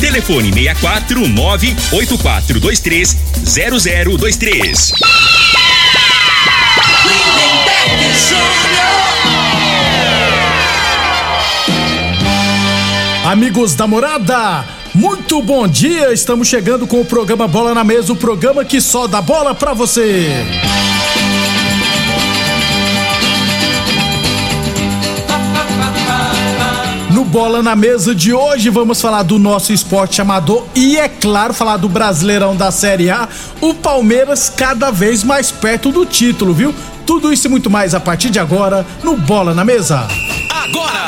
Telefone 64 98423 0023. Amigos da morada, muito bom dia! Estamos chegando com o programa Bola na Mesa o programa que só dá bola pra você. Bola na Mesa de hoje vamos falar do nosso esporte amador e, é claro, falar do Brasileirão da Série A. O Palmeiras cada vez mais perto do título, viu? Tudo isso e muito mais a partir de agora no Bola na Mesa. Agora!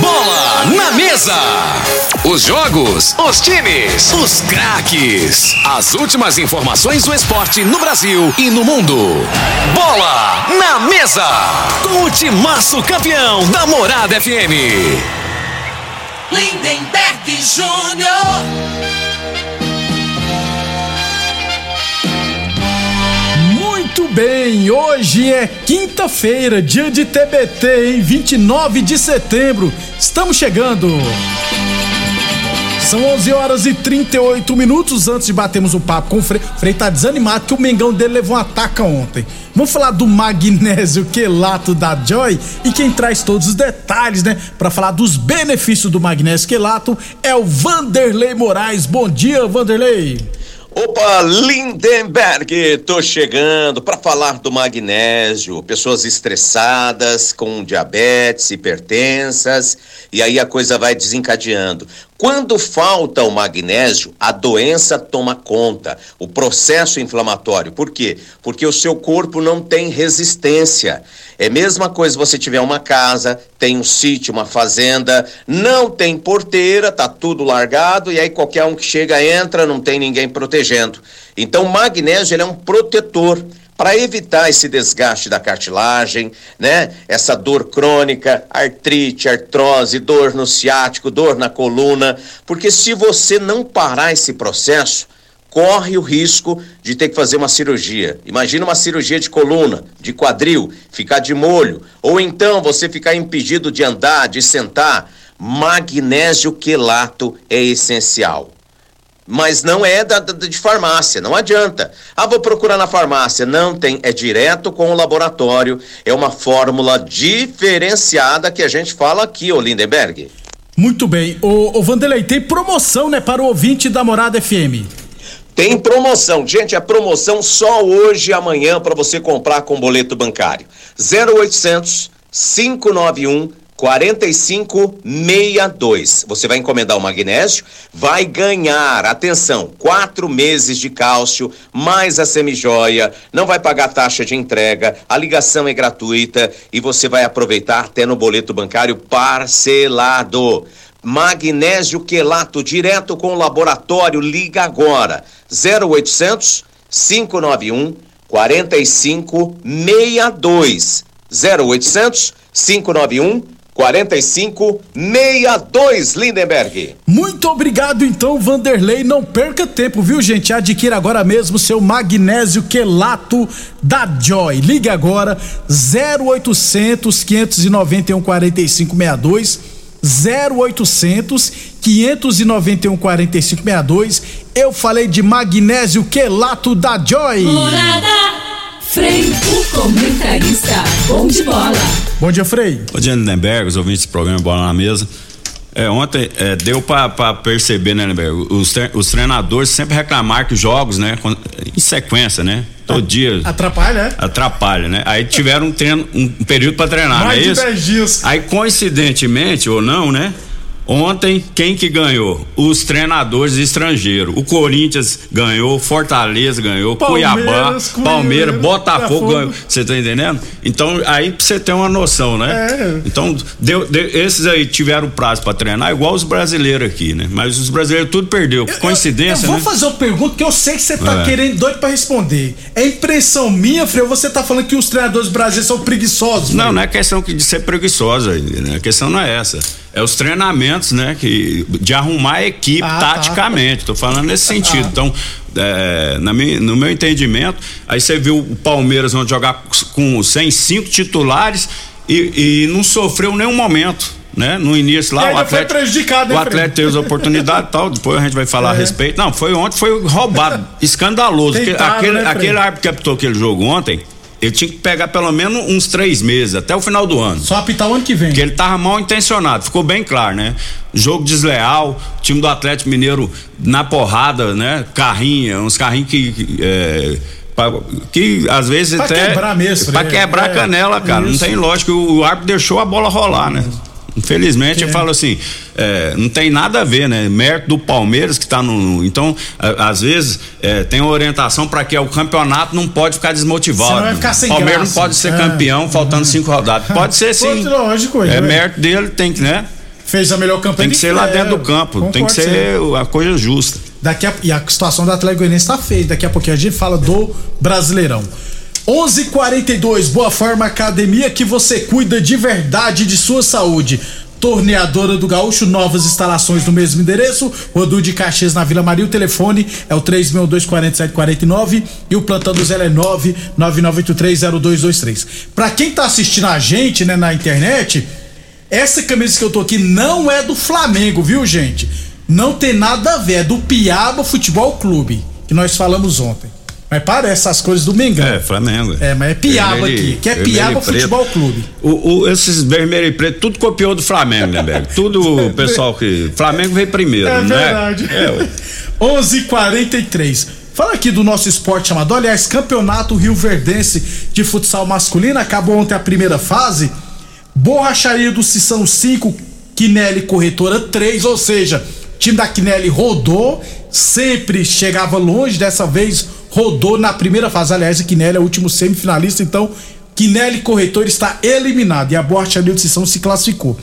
Bola na Mesa! Os jogos, os times, os craques. As últimas informações do esporte no Brasil e no mundo. Bola na Mesa! Com o timaço campeão da Morada FM. Lindenberg Júnior. Muito bem, hoje é quinta-feira, dia de TBT, hein? 29 de setembro. Estamos chegando. São 11 horas e 38 minutos antes de batermos o papo com o Frei. O Frei tá desanimado que o Mengão dele levou uma ataca ontem. Vamos falar do magnésio quelato da Joy e quem traz todos os detalhes, né, para falar dos benefícios do magnésio quelato é o Vanderlei Moraes. Bom dia, Vanderlei. Opa, Lindenberg, tô chegando para falar do magnésio. Pessoas estressadas, com diabetes, hipertensas, e aí a coisa vai desencadeando. Quando falta o magnésio, a doença toma conta, o processo inflamatório. Por quê? Porque o seu corpo não tem resistência. É mesma coisa se você tiver uma casa, tem um sítio, uma fazenda, não tem porteira, tá tudo largado e aí qualquer um que chega entra, não tem ninguém protegendo. Então o magnésio é um protetor para evitar esse desgaste da cartilagem, né? Essa dor crônica, artrite, artrose, dor no ciático, dor na coluna, porque se você não parar esse processo, corre o risco de ter que fazer uma cirurgia. Imagina uma cirurgia de coluna, de quadril, ficar de molho, ou então você ficar impedido de andar, de sentar. Magnésio quelato é essencial mas não é da, da, de farmácia, não adianta. Ah, vou procurar na farmácia. Não tem, é direto com o laboratório, é uma fórmula diferenciada que a gente fala aqui, ô Lindenberg. Muito bem. O, o Vanderlei, tem promoção, né, para o ouvinte da Morada FM. Tem promoção, gente, é promoção só hoje e amanhã para você comprar com boleto bancário. 0800 591 4562. Você vai encomendar o magnésio, vai ganhar, atenção, quatro meses de cálcio, mais a semijoia, não vai pagar taxa de entrega, a ligação é gratuita e você vai aproveitar até no boleto bancário parcelado. Magnésio quelato direto com o laboratório, liga agora. 0800 591 4562. 0800 591 4562 Lindenberg. Muito obrigado então, Vanderlei. Não perca tempo, viu, gente? Adquira agora mesmo seu magnésio quelato da Joy. Ligue agora 0800 591 4562 0800 591 4562. Eu falei de magnésio quelato da Joy. Morada. Frei, o comentarista. Bom de bola. Bom dia, Frei. Bom dia, Lindenberg, os ouvintes do programa Bola na Mesa. É, ontem é, deu para perceber, né, Lindenberg? Os, os treinadores sempre reclamaram que os jogos, né, em sequência, né? Todo dia. Atrapalha, né? Atrapalha, né? Aí tiveram um, treino, um período para treinar, Mais não é isso? 10 dias. Aí, coincidentemente ou não, né? Ontem, quem que ganhou? Os treinadores estrangeiros. O Corinthians ganhou, Fortaleza ganhou, Palmeiras, Cuiabá, Cuiabá, Palmeiras, Botafogo ganhou. Você tá entendendo? Então, aí você ter uma noção, né? É. Então, deu- deu- esses aí tiveram prazo pra treinar, igual os brasileiros aqui, né? Mas os brasileiros tudo perdeu. Coincidência, eu, eu vou né? fazer uma pergunta que eu sei que você tá É. querendo doido pra responder. É impressão minha, Frei, ou você tá falando que os treinadores brasileiros são preguiçosos? Não, não é questão de ser preguiçosa, né? a questão não é essa. É os treinamentos, né? Que, de arrumar a equipe Ah, tá. taticamente. Tô falando nesse sentido. Então, é, na no meu entendimento, aí você viu o Palmeiras onde jogar com sem cinco titulares e, e não sofreu nenhum momento. Né? No início lá, o Atlético, prejudicado, né, o Atlético teve as oportunidades e tal, depois a gente vai falar a É. respeito. Não, foi ontem, foi roubado, escandaloso. Tentado, aquele, né, aquele árbitro que apitou aquele jogo ontem, ele tinha que pegar pelo menos uns três meses, até o final do ano. Só apitar o ano que vem. Porque ele tava mal intencionado, ficou bem claro, né? Jogo desleal, time do Atlético Mineiro na porrada, né? Carrinha, uns carrinhos que. que, é, pra- que às vezes Pra até. quebrar mesmo, Pra né? quebrar a É, canela, cara. Não isso. tem lógica. O, o árbitro deixou a bola rolar, né? Infelizmente, eu falo assim, é, não tem nada a ver, né? Mérito do Palmeiras que tá no. Então, a- às vezes, é, tem uma orientação para que o campeonato não pode ficar desmotivado. Senão vai ficar sem Palmeiras graça. não pode ser É. campeão faltando cinco rodadas. Pode ser sim. Pode, lógico, É é. mérito dele, tem que, né? Fez a melhor campanha. Tem que ser lá dentro do campo, tem que concordo ser a coisa justa. Daqui a, e a situação do Atlético Goianiense tá feia. Daqui a pouquinho a gente fala do Brasileirão. 11:42 Boa Forma Academia que você cuida de verdade de sua saúde. Torneadora do Gaúcho, novas instalações no mesmo endereço, Rodu de Caxias na Vila Maria. O telefone é o 3624749 e o plantão do Zé é 999830223. Pra quem tá assistindo a gente, né, na internet, essa camisa que eu tô aqui não é do Flamengo, viu, gente? Não tem nada a ver, é do Piaba Futebol Clube, que nós falamos ontem. Mas parece essas coisas do Mengão. É, Flamengo. É, mas é Piaba Vermelho- aqui, que é Piaba. Futebol Clube. O, o- esses vermelho e preto, tudo copiou do Flamengo, né, Bego? Tudo o pessoal que. Flamengo veio primeiro, É né? verdade. É, ué. 11:43. Fala aqui do nosso esporte amador. Aliás, Campeonato Rio Verdense de Futsal Masculino. Acabou ontem a primeira fase. Borracharia do Sissão 5, Quinelli Corretora 3. Ou seja, time da Quinelli rodou, sempre chegava longe. Dessa vez rodou na primeira fase. Aliás, a Quinelli é o último semifinalista. Então, Quinelli Corretora está eliminado. E a Borracharia do Sissão se classificou.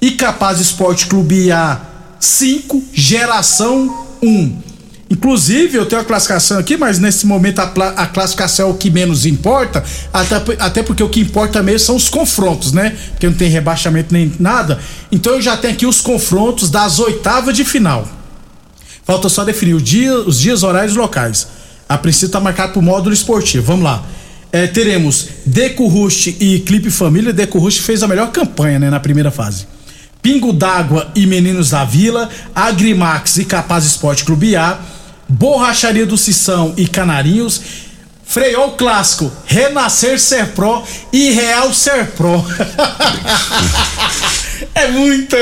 E Capaz Esporte Clube A 5, geração 1. Inclusive, eu tenho a classificação aqui, mas nesse momento a, a classificação é o que menos importa, até, até porque o que importa mesmo são os confrontos, né? Porque não tem rebaixamento nem nada. Então eu já tenho aqui os confrontos das oitavas de final. Falta só definir dia, os dias, horários e locais. A princípio está marcado o módulo esportivo. Vamos lá. É, teremos Deco Rust e Clipe Família. Deco Rust fez a melhor campanha né, na primeira fase. Pingo d'Água e Meninos da Vila. Agrimax e Capaz Esporte Clube A. Borracharia do Sissão e Canarinhos. Freio clássico, Renascer Serpro e Real Serpro. é muita.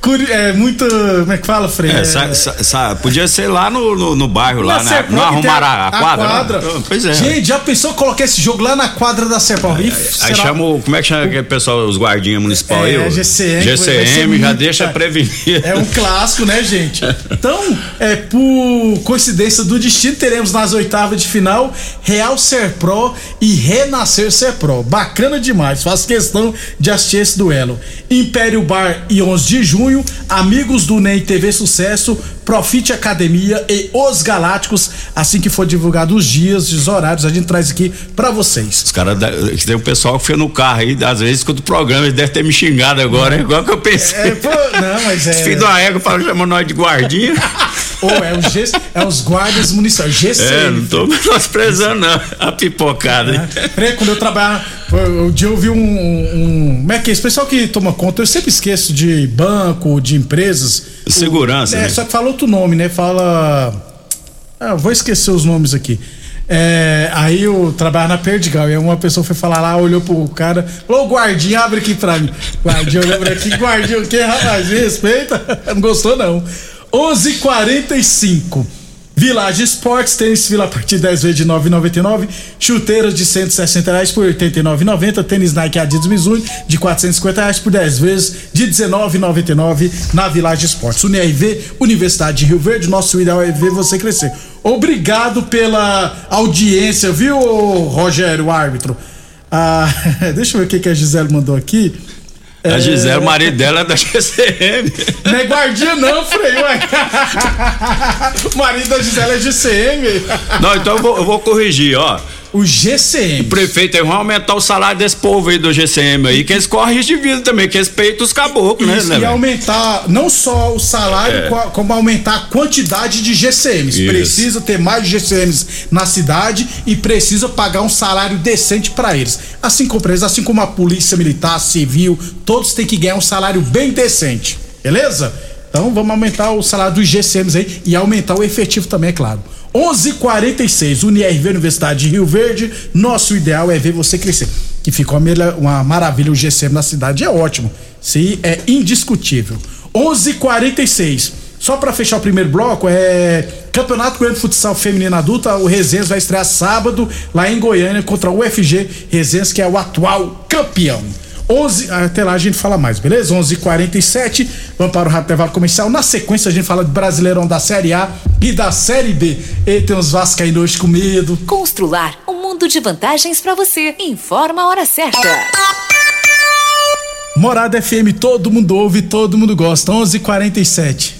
Curi- É muita. Como é que fala, Frei? É, sa- sa- sa- podia ser lá no, no, no bairro, lá, Na né? Serpro Não arrumaram a, a quadra? Ah, Pois é. Gente, já pensou colocar esse jogo lá na quadra da Serpro? Ih, Aí chama o. Como é que chama aquele pessoal, os guardinhas municipal aí? É, GCM, GCM já muito, deixa cara. prevenir. É um clássico, né, gente? Então, é por coincidência do destino, teremos nas oitavas de final Real Serpro e Renascer Serpro. Bacana demais, faço questão de assistir esse duelo. Império Bar e 11 de junho, Amigos do NEM TV Sucesso, Profite Academia e Os Galácticos. Assim que for divulgado os dias e os horários, a gente traz aqui pra vocês. Os caras, tem um pessoal que fica no carro aí, às vezes escuta o programa, ele deve ter me xingado agora, é igual que eu pensei. É, pô, não, mas é. Filho da égua chamando nós de guardinha. Ou é, o G, é os guardas municipais, GCM. É, não tô menosprezando, não. A pipocada. hein? Peraí, quando eu trabalhava. Um dia eu vi um, um. Como é que é? Esse pessoal que toma conta, eu sempre esqueço de banco, de empresas. Segurança, É, né? só que fala outro nome, né? Fala. Ah, vou esquecer os nomes aqui. É, aí eu trabalho na Perdigal e aí uma pessoa foi falar lá, olhou pro cara, falou, "Ô, guardinha, abre aqui pra mim. Guardinha, olhou pra aqui, guardinha, o que, rapaz? Me respeita? Não gostou, não. 11:45 Village Esportes, tênis fila a partir de 10 vezes de 9,99. Chuteiras de 160 reais por 89,90. Tênis Nike Adidas Mizuno de 450 reais por 10 vezes de 19,99 na Village Esportes. UNIRV, Universidade de Rio Verde, nosso ideal é ver você crescer. Obrigado pela audiência, viu, Rogério, árbitro? Ah, deixa eu ver o que, que a Gisele mandou aqui. A Gisele, o marido dela é da GCM. Não é guardinha, não, Frei. o marido da Gisele é GCM. Não, então eu vou, eu vou corrigir, ó. O GCM. O prefeito aí vai aumentar o salário desse povo aí do GCM aí, que eles correm risco de vida também, que respeitam os caboclos, né, Isso, né? e velho? aumentar não só o salário, É. co- como aumentar a quantidade de GCMs. Isso. Precisa ter mais GCMs na cidade e precisa pagar um salário decente para eles. Assim como eles, assim como a polícia militar, civil, todos têm que ganhar um salário bem decente. Beleza? Então vamos aumentar o salário dos GCMs aí e aumentar o efetivo também, é claro. 11:46 UniRV Universidade de Rio Verde. Nosso ideal é ver você crescer. Que ficou uma, maravilha o GCM na cidade, é ótimo. Aí é indiscutível. 11:46 Só pra fechar o primeiro bloco, é Campeonato Goiano de Futsal Feminino Adulta, o Resenhas vai estrear sábado lá em Goiânia contra o UFG Resenhas, que é o atual campeão. 11, até lá a gente fala mais, beleza? 11:47. Vamos para o rápido intervalo comercial. Na sequência a gente fala de Brasileirão da Série A e da Série B. E tem uns vascaínos hoje com medo. Constrular um mundo de vantagens pra você. Informa a hora certa. Morada FM, todo mundo ouve, todo mundo gosta. 11:47.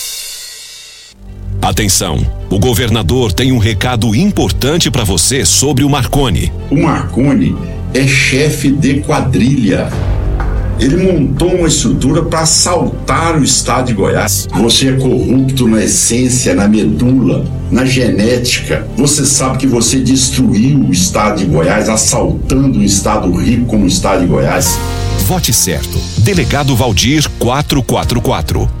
Atenção, o governador tem um recado importante para você sobre o Marconi. O Marconi é chefe de quadrilha. Ele montou uma estrutura para assaltar o estado de Goiás. Você é corrupto na essência, na medula, na genética. Você sabe que você destruiu o estado de Goiás, assaltando um estado rico como o estado de Goiás. Vote certo. Delegado Valdir 444.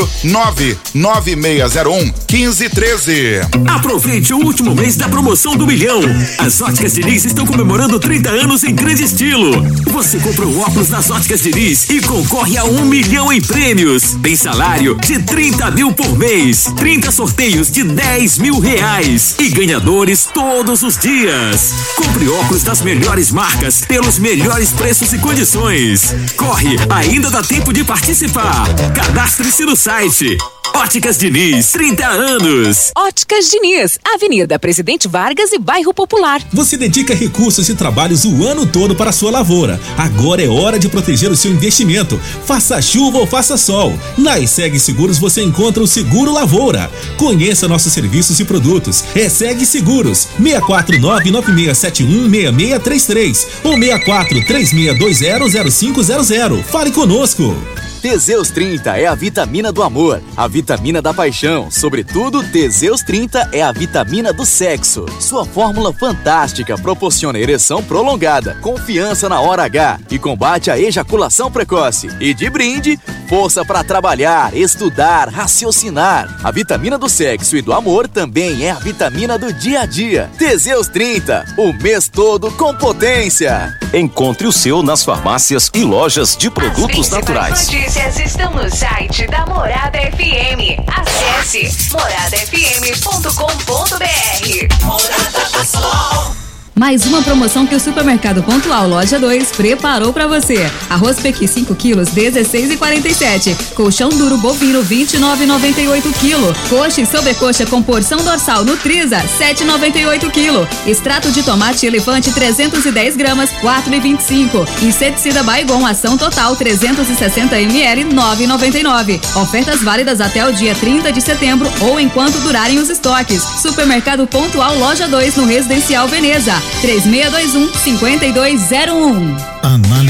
99601 1513. Aproveite o último mês da promoção do milhão. As óticas Diniz estão comemorando 30 anos em grande estilo. Você compra o óculos nas óticas Diniz e concorre a um milhão em prêmios. Tem salário de 30 mil por mês, 30 sorteios de 10 mil reais e ganhadores todos os dias. Compre óculos das melhores marcas pelos melhores preços e condições. Corre, ainda dá tempo de participar. Cadastre-se no site. Óticas Diniz, 30 anos. Óticas Diniz, Avenida Presidente Vargas e Bairro Popular. Você dedica recursos e trabalhos o ano todo para a sua lavoura. Agora é hora de proteger o seu investimento. Faça chuva ou faça sol. Na ESEG Seguros você encontra o Seguro Lavoura. Conheça nossos serviços e produtos. ESEG Seguros, 64996716633 ou 6436200500. Fale conosco. Teseus 30 é a vitamina do amor, a vitamina da paixão. Sobretudo, Teseus 30 é a vitamina do sexo. Sua fórmula fantástica proporciona ereção prolongada, confiança na hora H e combate a ejaculação precoce. E de brinde, força para trabalhar, estudar, raciocinar. A vitamina do sexo e do amor também é a vitamina do dia a dia. Teseus 30, o mês todo com potência. Encontre o seu nas farmácias e lojas de produtos naturais. Notícias estão no site da Morada FM. Acesse moradafm.com.br. Morada. Mais uma promoção que o Supermercado Pontual Loja 2 preparou para você. Arroz Pequi 5 quilos, 16,47. Colchão duro bovino, 29,98 kg. Coxa e sobrecoxa com porção dorsal Nutriza, 7,98 kg. Extrato de tomate elefante, 310 gramas, 4,25. Inseticida Baigon, ação total, 360 ml, 9,99. Ofertas válidas até o dia 30 de setembro ou enquanto durarem os estoques. Supermercado Pontual Loja 2 no Residencial Veneza. 3621 5201.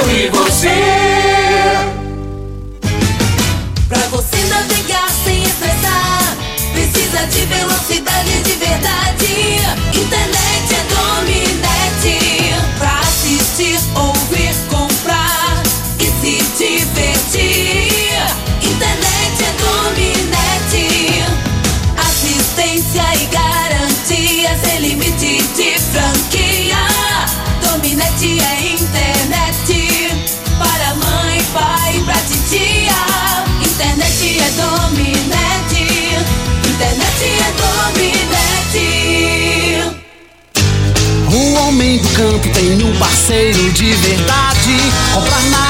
Eu e você. Pra você navegar sem estressar, precisa de velocidade de verdade. Campo tem um parceiro de verdade. Comprar na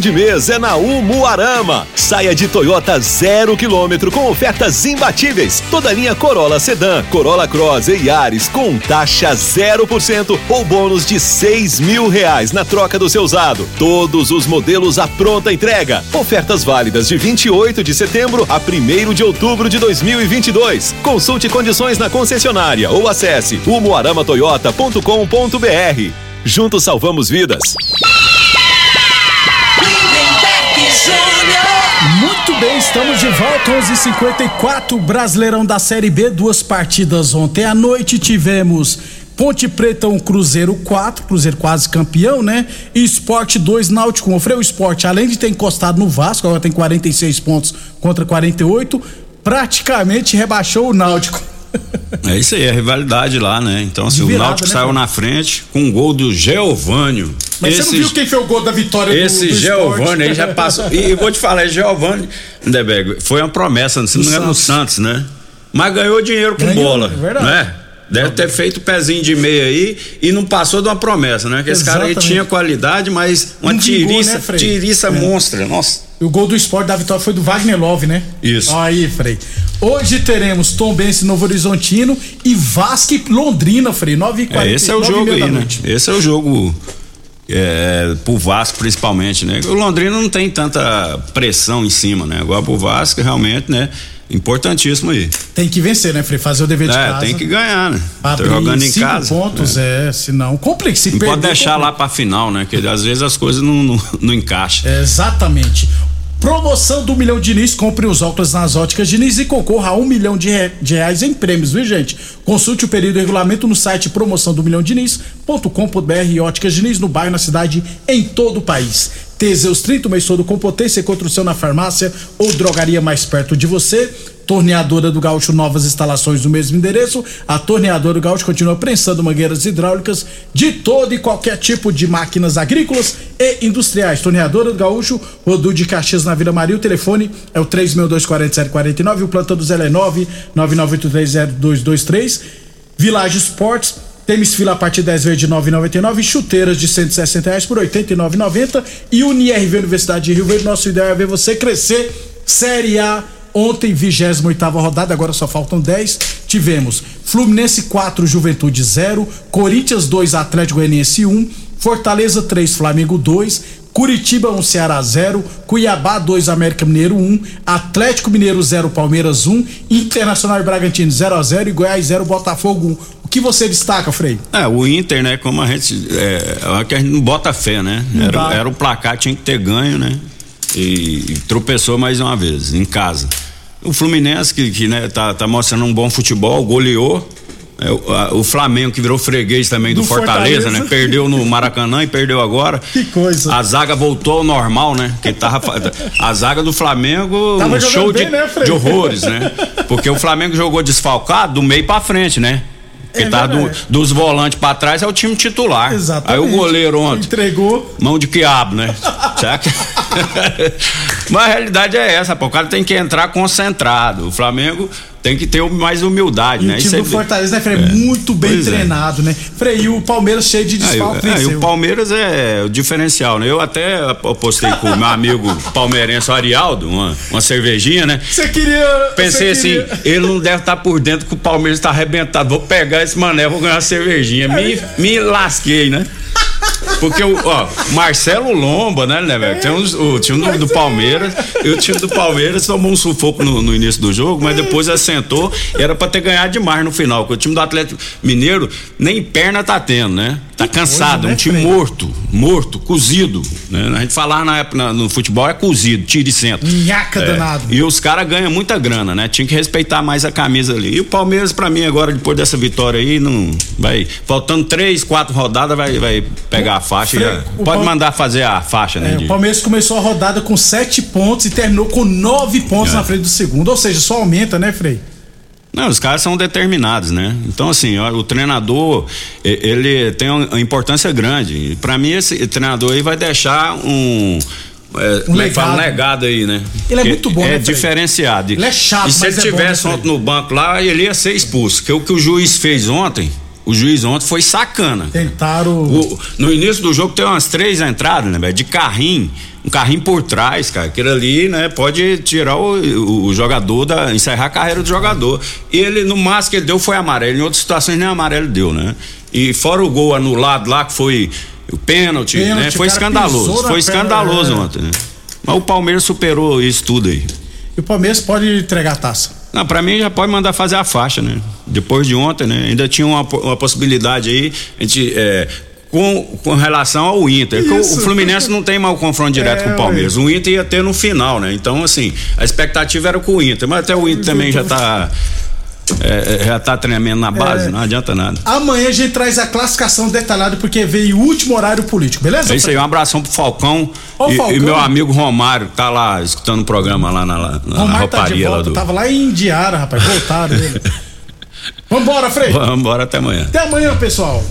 de mês é na Umuarama. Saia de Toyota zero quilômetro com ofertas imbatíveis. Toda linha Corolla Sedan, Corolla Cross e Yaris com taxa 0% ou bônus de seis mil reais na troca do seu usado. Todos os modelos à pronta entrega. Ofertas válidas de 28 de setembro a 1 de outubro de 2022. Consulte condições na concessionária ou acesse umuaramatoyota.com.br. Juntos salvamos vidas. Bem, estamos de volta, 11:54 Brasileirão da Série B, duas partidas ontem à noite tivemos Ponte Preta 1, Cruzeiro 4, Cruzeiro quase campeão, né? E Esporte 2, Náutico 1. Freio Esporte, além de ter encostado no Vasco, agora tem 46 pontos contra 48, praticamente rebaixou o Náutico. É isso aí, a rivalidade lá, né? Então, assim, virada, o Náutico né, saiu cara? na frente com um gol do Geovânio. Mas você não viu quem foi o gol da vitória do- Esse do Geovânio esporte? aí já passou. E vou te falar, Geovânio, Lindeberg, foi uma promessa, se não me engano, no Santos, né? Mas ganhou dinheiro com Ganhou, bola, é verdade. né? Deve ter feito o pezinho de meia aí e não passou de uma promessa, né? Que esse cara aí tinha qualidade, mas uma Não vingou, tiriça, né, Frei? tiriça É. monstra. Nossa. O gol do esporte da vitória foi do Wagner Love, né? Isso. Aí, Frei. Hoje teremos Tom Bense Novo Horizontino e Vasco e Londrina, Frei. 9 h É, esse é o jogo aí, né? Esse é o jogo é, pro Vasco principalmente, né? O Londrina não tem tanta pressão em cima, né? Agora pro Vasco realmente, né? Importantíssimo aí. Tem que vencer, né, Frei? Fazer o dever de É, casa. tem que ganhar, né? Tá Abrir jogando em cinco casa. pontos, é, senão complica. Se Não perder, pode deixar complica. lá pra final, né? Que às vezes as coisas não, não, não encaixam. Exatamente. Promoção do Milhão Diniz, compre os óculos nas óticas Diniz e concorra a um milhão de, re- de reais em prêmios, viu gente? Consulte o período e regulamento no site promoção do milhão Diniz.com.br e óticas Diniz no bairro, na cidade, em todo o país. Teseus 30, mês todo com potência, encontra o seu na farmácia ou drogaria mais perto de você. Torneadora do Gaúcho, novas instalações no mesmo endereço. A Torneadora do Gaúcho continua prensando mangueiras hidráulicas de todo e qualquer tipo de máquinas agrícolas e industriais. Torneadora do Gaúcho, Rodu de Caxias na Vila Maria. O telefone é o 3624749. O plantão do Zé é 998302223. Village Sports. Tênis fila a partir de 10 vezes de 9,99. Chuteiras de 160 reais por 89,90. E UniRV Universidade de Rio Verde. Nosso ideal é ver você crescer. Série A. Ontem, 28 rodada, agora só faltam 10. Tivemos Fluminense 4, Juventude 0. Corinthians 2, Atlético Goianiense 1. Fortaleza 3, Flamengo 2. Curitiba 1, Ceará 0, Cuiabá 2, América Mineiro 1, Atlético Mineiro 0, Palmeiras 1, Internacional e Bragantino 0 a 0 e Goiás 0, Botafogo 1. O que você destaca, Frei? É, o Inter, né, como a gente, é, é que a gente não bota fé, né? Era, era o placar, tinha que ter ganho, né? E, e tropeçou mais uma vez, em casa. O Fluminense, que, que né, tá, tá mostrando um bom futebol, goleou. É, o, Flamengo, que virou freguês também do, Do Fortaleza, Fortaleza. né? Perdeu no Maracanã e perdeu agora. Que coisa. A zaga voltou ao normal, né? Que tava, a zaga do Flamengo, Tava um show bem, de, né, de horrores, né? Porque o Flamengo jogou desfalcado do meio pra frente, né? Porque É tá do- dos volantes pra trás é o time titular. Exatamente. Aí o goleiro ontem. Entregou. Mão de quiabo, né? Será que- Mas a realidade é essa, pô. O cara tem que entrar concentrado. O Flamengo tem que ter mais humildade, E né? o Isso time é- do Fortaleza, né, Frei? É. Muito bem Pois é. treinado, né? Frei, e o Palmeiras cheio de desfalque aí venceu. o Palmeiras é o diferencial, né? Eu até postei com o meu amigo palmeirense Arialdo, uma, uma cervejinha, né? Você queria. Pensei assim, queria- ele não deve estar por dentro que o Palmeiras está arrebentado. Vou pegar esse mané, vou ganhar uma cervejinha. Me, me lasquei, né? Porque o ó, Marcelo Lomba, né, né, velho? Tem uns- o time do, do Palmeiras, e o time do Palmeiras tomou um sufoco no, no início do jogo, mas depois assentou. Era pra ter ganhado demais no final, porque o time do Atlético Mineiro nem perna tá tendo, né? Tá cansado, é né, um time morto, morto, cozido. Né? A gente falar na época na- no futebol é cozido, tiro e centro. Nhaca É, danado. E os caras ganham muita grana, né? Tinha que respeitar mais a camisa ali. E o Palmeiras, pra mim, agora, depois dessa vitória aí, não. Vai. Faltando três, quatro rodadas, vai, vai pegar a faixa. e Frei, já- pode Pal- mandar fazer a faixa, né? É, de- o Palmeiras começou a rodada com sete pontos e terminou com nove pontos É. na frente do segundo. Ou seja, só aumenta, né, Frei? Não, os caras são determinados, né? Então, assim, o treinador, ele tem uma importância grande. Pra mim, esse treinador aí vai deixar um. É, como é que fala? Um legado. legado aí, né? Ele é Que muito bom, É né, diferenciado. Ele é chato, E se mas ele é bom, tivesse né, Frei? ontem no banco lá, ele ia ser expulso. Porque o que o juiz fez ontem, o juiz ontem foi sacana. Tentaram. O- no início do jogo tem umas três entradas, né, velho? De carrinho. Um carrinho por trás, cara. Aquilo ali, né, pode tirar o, o- jogador da. encerrar a carreira do jogador. E ele, no máximo que ele deu foi amarelo. Em outras situações nem amarelo deu, né? E fora o gol anulado lá, que foi o pênalti, Pênalti, né? Foi escandaloso. Foi escandaloso é. ontem, né? Mas o Palmeiras superou isso tudo aí. E o Palmeiras pode entregar a taça. Não, pra mim já pode mandar fazer a faixa, né? Depois de ontem, né? Ainda tinha uma, uma possibilidade aí, a gente. é, com, com relação ao Inter. o- Fluminense não tem mais o confronto direto É, com o Palmeiras. O Inter ia ter no final, né? Então, assim, a expectativa era com o Inter, mas até o Inter também já tá. É, é, já tá tremendo na base, É. não adianta nada. Amanhã a gente traz a classificação detalhada porque veio o último horário político, beleza? É isso aí, um abração pro Falcão, Ô, e, Falcão. e meu amigo Romário, que tá lá escutando o programa lá na, na, na Romário tá de lá do. tava lá em Indiara, rapaz, voltaram ele. Vambora, Frei. Vamos embora até amanhã. Até amanhã, pessoal.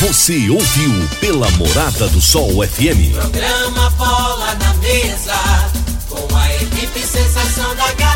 Você ouviu pela Morada do Sol FM. Programa Bola na Mesa, com a equipe sensação da galera.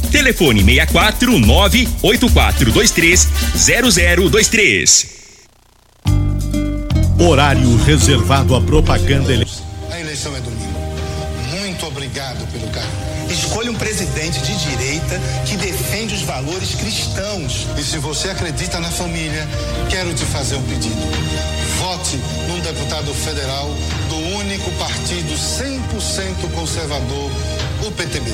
Telefone 64 98423 0023. Horário reservado à propaganda eleitoral. A eleição é domingo. Muito obrigado pelo carinho. Escolha um presidente de direita que defende os valores cristãos. E se você acredita na família, quero te fazer um pedido. Vote num deputado federal do único partido 100% conservador, o PTB.